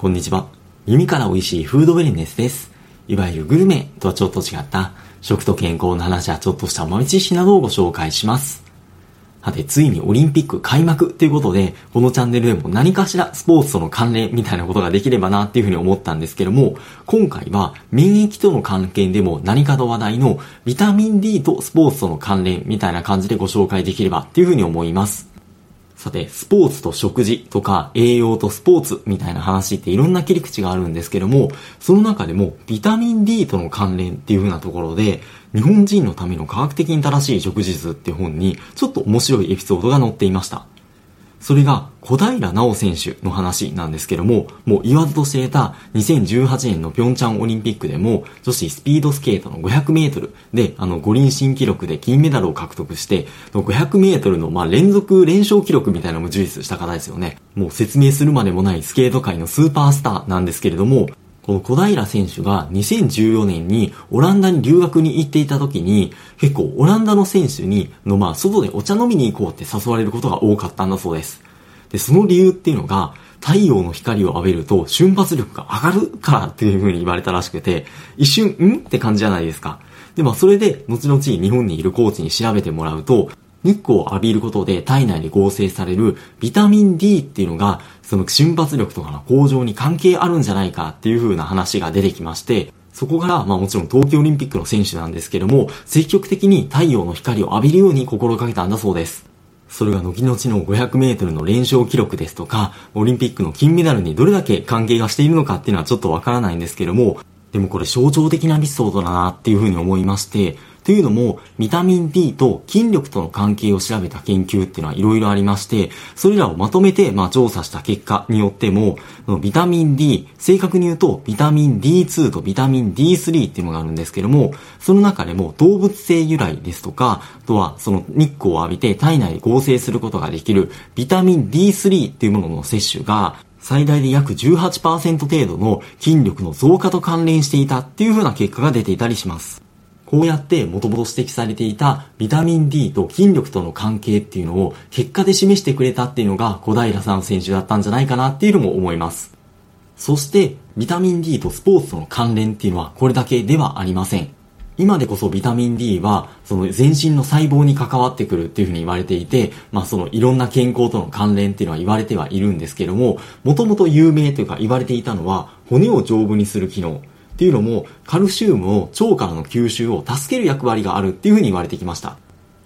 こんにちは。耳から美味しいフードウェルネスです。いわゆるグルメとはちょっと違った食と健康の話やちょっとした豆知識などをご紹介します。さて、ついにオリンピック開幕ということで、このチャンネルでも何かしらスポーツとの関連みたいなことができればなっていうふうに思ったんですけども、今回は免疫との関係でも何かと話題のビタミン D とスポーツとの関連みたいな感じでご紹介できればっていうふうに思います。さて、スポーツと食事とか栄養とスポーツみたいな話っていろんな切り口があるんですけども、その中でもビタミン D との関連っていう風なところで、日本人のための科学的に正しい食事図って本にちょっと面白いエピソードが載っていました。それが小平奈緒選手の話なんですけども、もう言わずと知れた2018年の平昌オリンピックでも女子スピードスケートの500メートルであの五輪新記録で金メダルを獲得して、500メートルのまあ連続連勝記録みたいなのも充実した方ですよね。もう説明するまでもないスケート界のスーパースターなんですけれども、この小平選手が2014年にオランダに留学に行っていた時に、結構オランダの選手に、のまあ外でお茶飲みに行こうって誘われることが多かったんだそうです。で、その理由っていうのが、太陽の光を浴びると瞬発力が上がるからっていう風に言われたらしくて、一瞬、ん？って感じじゃないですか。で、まあそれで、後々日本にいるコーチに調べてもらうと、日光を浴びることで体内で合成されるビタミン D っていうのが、その瞬発力とかの向上に関係あるんじゃないかっていう風な話が出てきまして、そこから、まあもちろん東京オリンピックの選手なんですけども、積極的に太陽の光を浴びるように心がけたんだそうです。それが後々の500メートルの連勝記録ですとか、オリンピックの金メダルにどれだけ関係がしているのかっていうのはちょっとわからないんですけども、でもこれ象徴的なエピソードだなっていうふうに思いまして、というのも、ビタミン D と筋力との関係を調べた研究っていうのはいろいろありまして、それらをまとめて、まあ、調査した結果によっても、ビタミン D、正確に言うと、ビタミン D2 とビタミン D3 っていうのがあるんですけども、その中でも動物性由来ですとか、あとはその日光を浴びて体内で合成することができるビタミン D3 っていうものの摂取が、最大で約18%程度の筋力の増加と関連していたっていう風な結果が出ていたりします。こうやってもともと指摘されていたビタミン D と筋力との関係っていうのを結果で示してくれたっていうのが小平さん選手だったんじゃないかなっていうのも思います。そしてビタミン D とスポーツとの関連っていうのはこれだけではありません。今でこそビタミン D は、その全身の細胞に関わってくるっていうふうに言われていて、まあそのいろんな健康との関連っていうのは言われてはいるんですけども、もともと有名というか言われていたのは、骨を丈夫にする機能。っていうのも、カルシウムを腸からの吸収を助ける役割があるっていうふうに言われてきました。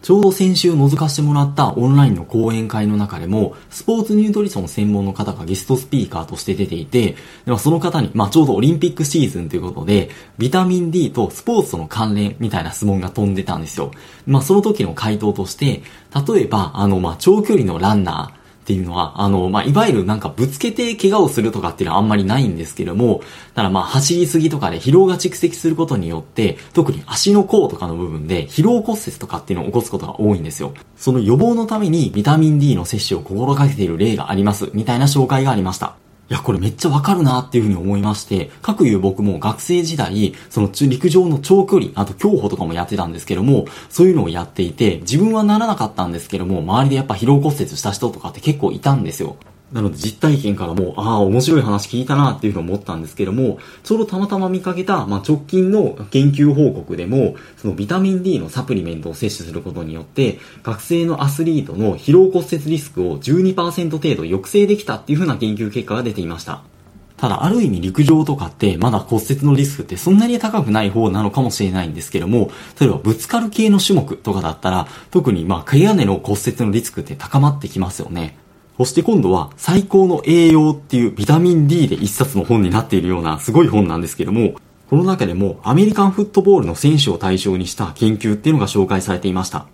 ちょうど先週覗かせてもらったオンラインの講演会の中でも、スポーツニュートリション専門の方がゲストスピーカーとして出ていて、ではその方に、まあ、ちょうどオリンピックシーズンということで、ビタミン D とスポーツとの関連みたいな質問が飛んでたんですよ。まあ、その時の回答として、例えば、あの、まあ、長距離のランナー、っていうのは、あの、まあ、いわゆるなんかぶつけて怪我をするとかっていうのはあんまりないんですけども、ただまあ、走りすぎとかで疲労が蓄積することによって、特に足の甲とかの部分で疲労骨折とかっていうのを起こすことが多いんですよ。その予防のためにビタミン D の摂取を心がけている例があります、みたいな紹介がありました。いや、これめっちゃわかるなっていうふうに思いまして、各いう僕も学生時代、その陸上の長距離、あと競歩とかもやってたんですけども、そういうのをやっていて、自分はならなかったんですけども、周りでやっぱ疲労骨折した人とかって結構いたんですよ。なので実体験からも、ああ、面白い話聞いたなっていうふうに思ったんですけども、ちょうどたまたま見かけた、まあ、直近の研究報告でも、そのビタミン D のサプリメントを摂取することによって、学生のアスリートの疲労骨折リスクを12%程度抑制できたっていうふうな研究結果が出ていました。ただ、ある意味陸上とかってまだ骨折のリスクってそんなに高くない方なのかもしれないんですけども、例えばぶつかる系の種目とかだったら、特にまあ、毛屋根の骨折のリスクって高まってきますよね。そして今度は最高の栄養っていうビタミン D で一冊の本になっているようなすごい本なんですけども、この中でもアメリカンフットボールの選手を対象にした研究っていうのが紹介されていました。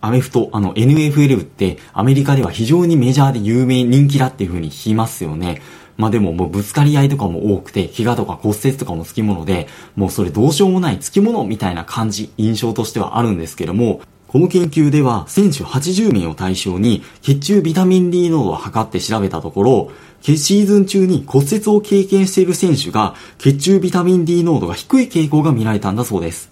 アメフト、あの NFL ってアメリカでは非常にメジャーで有名人気だっていう風に聞きますよね。まあでももうぶつかり合いとかも多くて、怪我とか骨折とかもつきもので、もうそれどうしようもないつきものみたいな感じ、印象としてはあるんですけども、この研究では選手80名を対象に血中ビタミン D 濃度を測って調べたところ、シーズン中に骨折を経験している選手が血中ビタミン D 濃度が低い傾向が見られたんだそうです。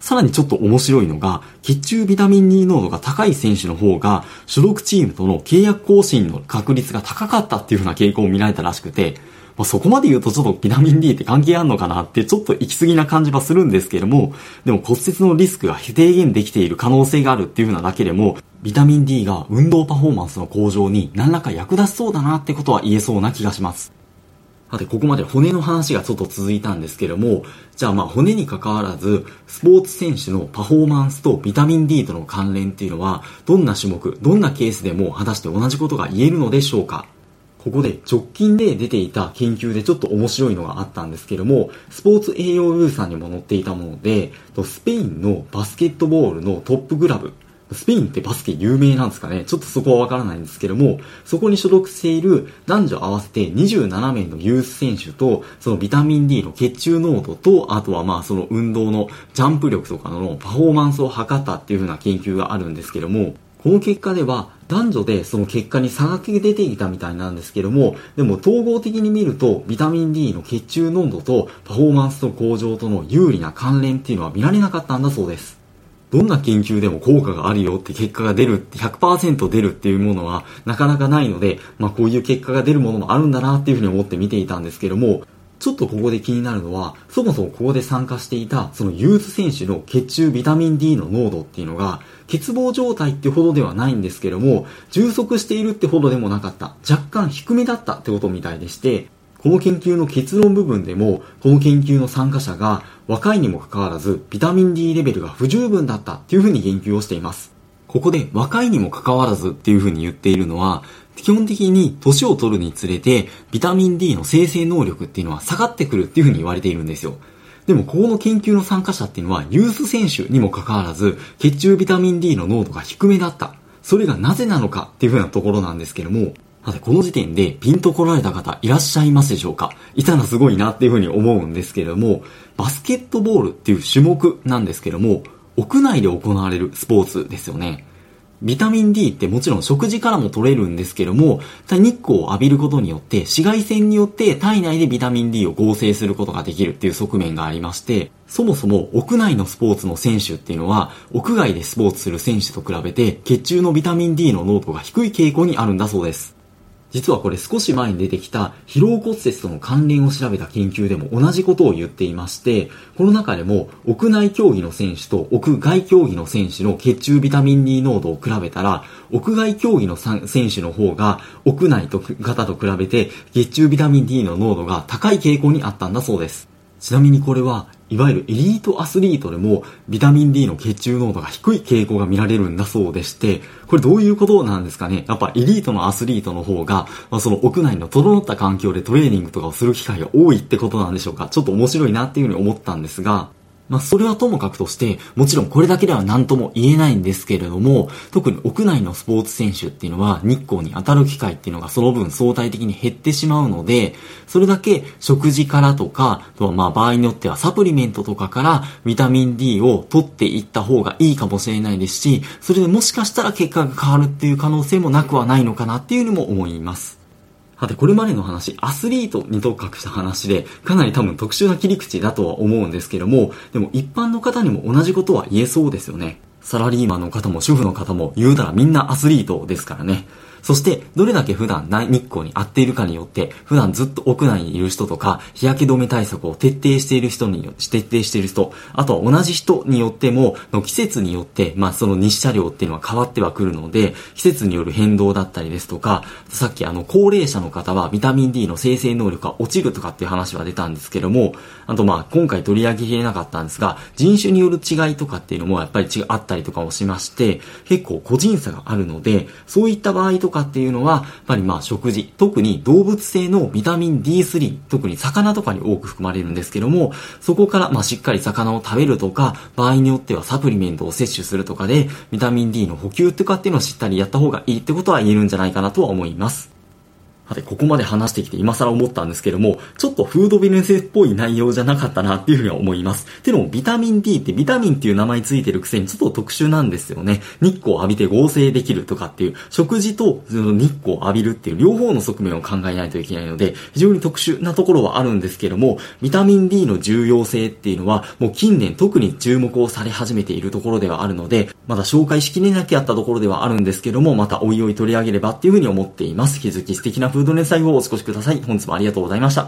さらにちょっと面白いのが、血中ビタミン D 濃度が高い選手の方が、所属チームとの契約更新の確率が高かったっていう風な傾向を見られたらしくて、まあ、そこまで言うとちょっとビタミン D って関係あんのかなってちょっと行き過ぎな感じはするんですけども、でも骨折のリスクが低減できている可能性があるっていう風なだけでも、ビタミン D が運動パフォーマンスの向上に何らか役立ちそうだなってことは言えそうな気がします。さて、ここまで骨の話がちょっと続いたんですけども、じゃあまあ骨に関わらず、スポーツ選手のパフォーマンスとビタミン D との関連っていうのは、どんな種目、どんなケースでも果たして同じことが言えるのでしょうか？ここで直近で出ていた研究でちょっと面白いのがあったんですけども、スポーツ栄養部さんにも載っていたもので、スペインのバスケットボールのトップグラブ。スペインってバスケ有名なんですかね。ちょっとそこはわからないんですけども、そこに所属している男女合わせて27名のユース選手と、そのビタミン D の血中濃度と、あとはまあその運動のジャンプ力とかのパフォーマンスを測ったっていう風な研究があるんですけども、この結果では男女でその結果に差が出ていたみたいなんですけども、でも統合的に見るとビタミン D の血中濃度とパフォーマンスの向上との有利な関連っていうのは見られなかったんだそうです。どんな研究でも効果があるよって結果が出るって100%出るっていうものはなかなかないので、まあこういう結果が出るものもあるんだなっていうふうに思って見ていたんですけども、ちょっとここで気になるのは、そもそもここで参加していた、そのユース選手の血中ビタミン D の濃度っていうのが、欠乏状態ってほどではないんですけども、充足しているってほどでもなかった。若干低めだったってことみたいでして、この研究の結論部分でも、この研究の参加者が若いにもかかわらずビタミン D レベルが不十分だったっていうふうに言及をしています。ここで若いにもかかわらずっていうふうに言っているのは、基本的に年を取るにつれてビタミン D の生成能力っていうのは下がってくるっていうふうに言われているんですよ。でもここの研究の参加者っていうのはユース選手にもかかわらず血中ビタミン D の濃度が低めだった。それがなぜなのかっていうふうなところなんですけども、さて、この時点でピンと来られた方いらっしゃいますでしょうかいたらすごいなっていうふうに思うんですけれども、バスケットボールっていう種目なんですけども、屋内で行われるスポーツですよね。ビタミン D ってもちろん食事からも取れるんですけども、日光を浴びることによって、紫外線によって体内でビタミン D を合成することができるっていう側面がありまして、そもそも屋内のスポーツの選手っていうのは、屋外でスポーツする選手と比べて、血中のビタミン D の濃度が低い傾向にあるんだそうです。実はこれ少し前に出てきた疲労骨折との関連を調べた研究でも同じことを言っていまして、この中でも屋内競技の選手と屋外競技の選手の血中ビタミン D 濃度を比べたら、屋外競技の選手の方が屋内と方と比べて血中ビタミン D の濃度が高い傾向にあったんだそうです。ちなみにこれはいわゆるエリートアスリートでもビタミン D の血中濃度が低い傾向が見られるんだそうでして、これどういうことなんですかね？やっぱエリートのアスリートの方が、まあ、その屋内の整った環境でトレーニングとかをする機会が多いってことなんでしょうか？ちょっと面白いなっていうふうに思ったんですが、まあ、それはともかくとして、もちろんこれだけでは何とも言えないんですけれども、特に屋内のスポーツ選手っていうのは日光に当たる機会っていうのがその分相対的に減ってしまうので、それだけ食事からとか、とはまあ場合によってはサプリメントとかからビタミン D を取っていった方がいいかもしれないですし、それでもしかしたら結果が変わるっていう可能性もなくはないのかなっていうのも思います。さて、これまでの話、アスリートに特化した話で、かなり多分特殊な切り口だとは思うんですけども、でも一般の方にも同じことは言えそうですよね。サラリーマンの方も主婦の方も言うたらみんなアスリートですからね。そして、どれだけ普段日光に合っているかによって、普段ずっと屋内にいる人とか、日焼け止め対策を徹底している人によ、徹底している人、あとは同じ人によっても、の季節によって、まあその日射量っていうのは変わってはくるので、季節による変動だったりですとか、さっきあの、高齢者の方はビタミン D の生成能力が落ちるとかっていう話は出たんですけども、あとまあ今回取り上げきれなかったんですが、人種による違いとかっていうのもやっぱり違あったりとかもしまして、結構個人差があるので、そういった場合とかかっていうのは、やっぱりまあ食事、特に動物性のビタミン D3、特に魚とかに多く含まれるんですけども、そこからまあしっかり魚を食べるとか、場合によってはサプリメントを摂取するとかで、ビタミン D の補給とかっていうのをしっかりやった方がいいってことは言えるんじゃないかなとは思います。さて、ここまで話してきて今更思ったんですけども、ちょっとフードビジネスっぽい内容じゃなかったなっていうふうには思います。てのも、ビタミン D ってビタミンっていう名前ついてるくせにちょっと特殊なんですよね。日光を浴びて合成できるとかっていう、食事と日光を浴びるっていう両方の側面を考えないといけないので、非常に特殊なところはあるんですけども、ビタミン D の重要性っていうのは、もう近年特に注目をされ始めているところではあるので、まだ紹介しきれなきゃったところではあるんですけども、またおいおい取り上げればっていうふうに思っています。引き続き素敵なフードネス最後をお過ごしください。本日もありがとうございました。